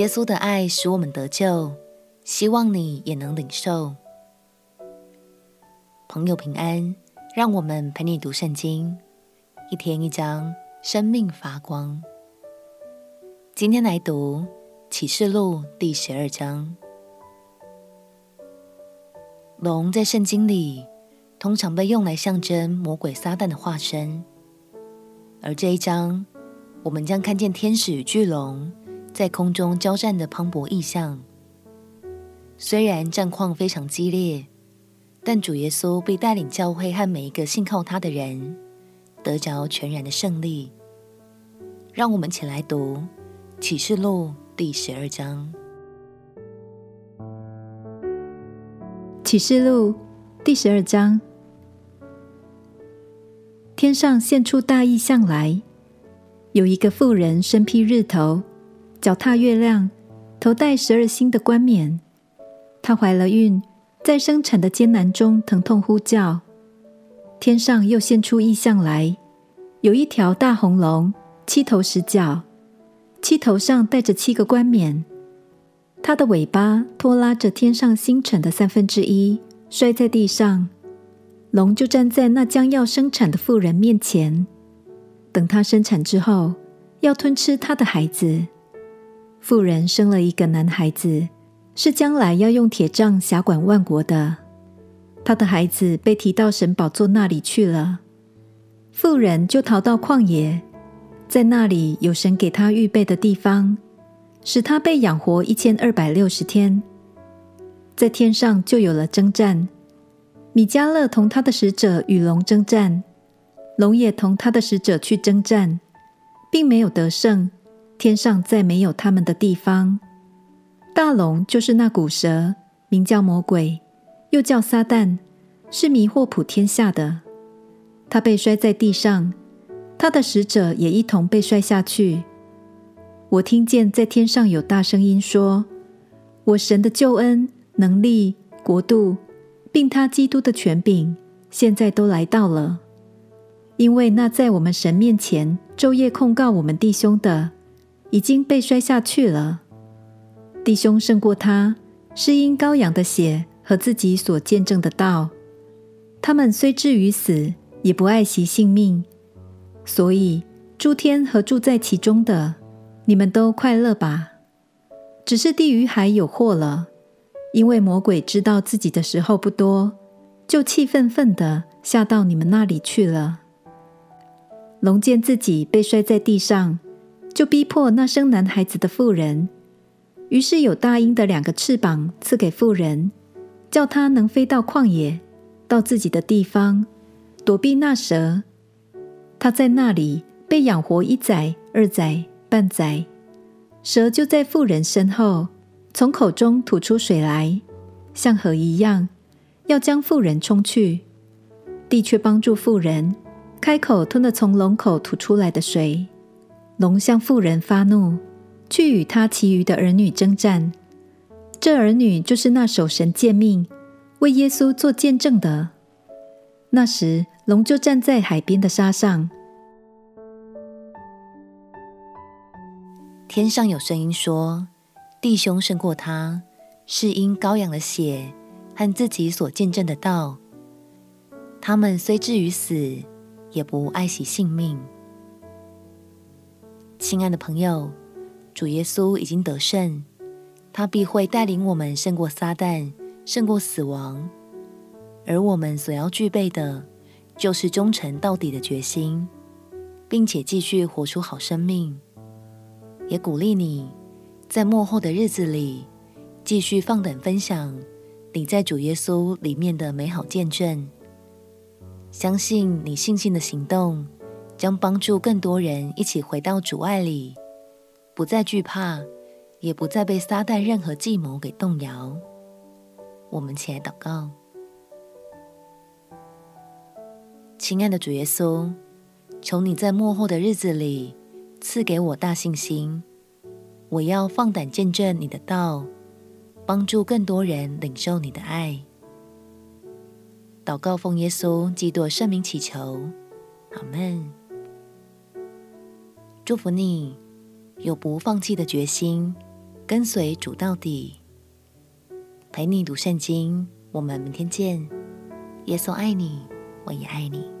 耶稣的爱使我们得救，希望你也能领受。朋友平安，让我们陪你读圣经，一天一章，生命发光。今天来读启示录第十二章。龙在圣经里通常被用来象征魔鬼撒旦的化身，而这一章我们将看见天使与巨龙在空中交战的磅礴意象。虽然战况非常激烈，但主耶稣被带领教会和每一个信靠他的人得着全然的胜利。让我们一起来读启示录第十二章。启示录第十二章，天上现出大异象来，有一个妇人身披日头，脚踏月亮，头戴十二星的冠冕。她怀了孕，在生产的艰难中疼痛呼叫。天上又现出异象来，有一条大红龙，七头十脚，七头上戴着七个冠冕。它的尾巴拖拉着天上星辰的三分之一，摔在地上。龙就站在那将要生产的妇人面前，等她生产之后，要吞吃她的孩子。妇人生了一个男孩子，是将来要用铁杖辖管万国的。他的孩子被提到神宝座那里去了。妇人就逃到旷野，在那里有神给他预备的地方。使他被养活一千二百六十天，在天上就有了征战。米迦勒同他的使者与龙争战，龙也同他的使者去征战，并没有得胜。天上再没有他们的地方。大龙就是那古蛇，名叫魔鬼，又叫撒旦，是迷惑普天下的。他被摔在地上，他的使者也一同被摔下去。我听见在天上有大声音说：“我神的救恩、能力、国度，并他基督的权柄，现在都来到了。因为那在我们神面前昼夜控告我们弟兄的，已经被摔下去了。弟兄胜过他，是因羔羊的血和自己所见证的道。他们虽至于死，也不爱惜性命。所以诸天和住在其中的。”你们都快乐吧！只是地狱海有祸了，因为魔鬼知道自己的时候不多，就气愤愤地下到你们那里去了。龙见自己被摔在地上，就逼迫那生男孩子的妇人，于是有大鹰的两个翅膀赐给妇人，叫她能飞到旷野，到自己的地方，躲避那蛇。他在那里被养活一载、二载。半载，蛇就在妇人身后，从口中吐出水来，像河一样，要将妇人冲去。地却帮助妇人，开口吞了从龙口吐出来的水。龙向妇人发怒，去与他其余的儿女征战。这儿女就是那守神诫命、为耶稣做见证的。那时，龙就站在海边的沙上。天上有声音说：“弟兄胜过他，是因羔羊的血和自己所见证的道。他们虽至于死，也不爱惜性命。”亲爱的朋友，主耶稣已经得胜，他必会带领我们胜过撒旦，胜过死亡。而我们所要具备的，就是忠诚到底的决心，并且继续活出好生命。也鼓励你，在末后的日子里，继续放胆分享你在主耶稣里面的美好见证。相信你信心的行动，将帮助更多人一起回到主爱里，不再惧怕，也不再被撒旦任何计谋给动摇。我们起来祷告，亲爱的主耶稣，求你在幕后的日子里。赐给我大信心，我要放胆见证你的道，帮助更多人领受你的爱。祷告奉耶稣基督圣名祈求，阿门。祝福你有不放弃的决心，跟随主到底。陪你读圣经，我们明天见。耶稣爱你，我也爱你。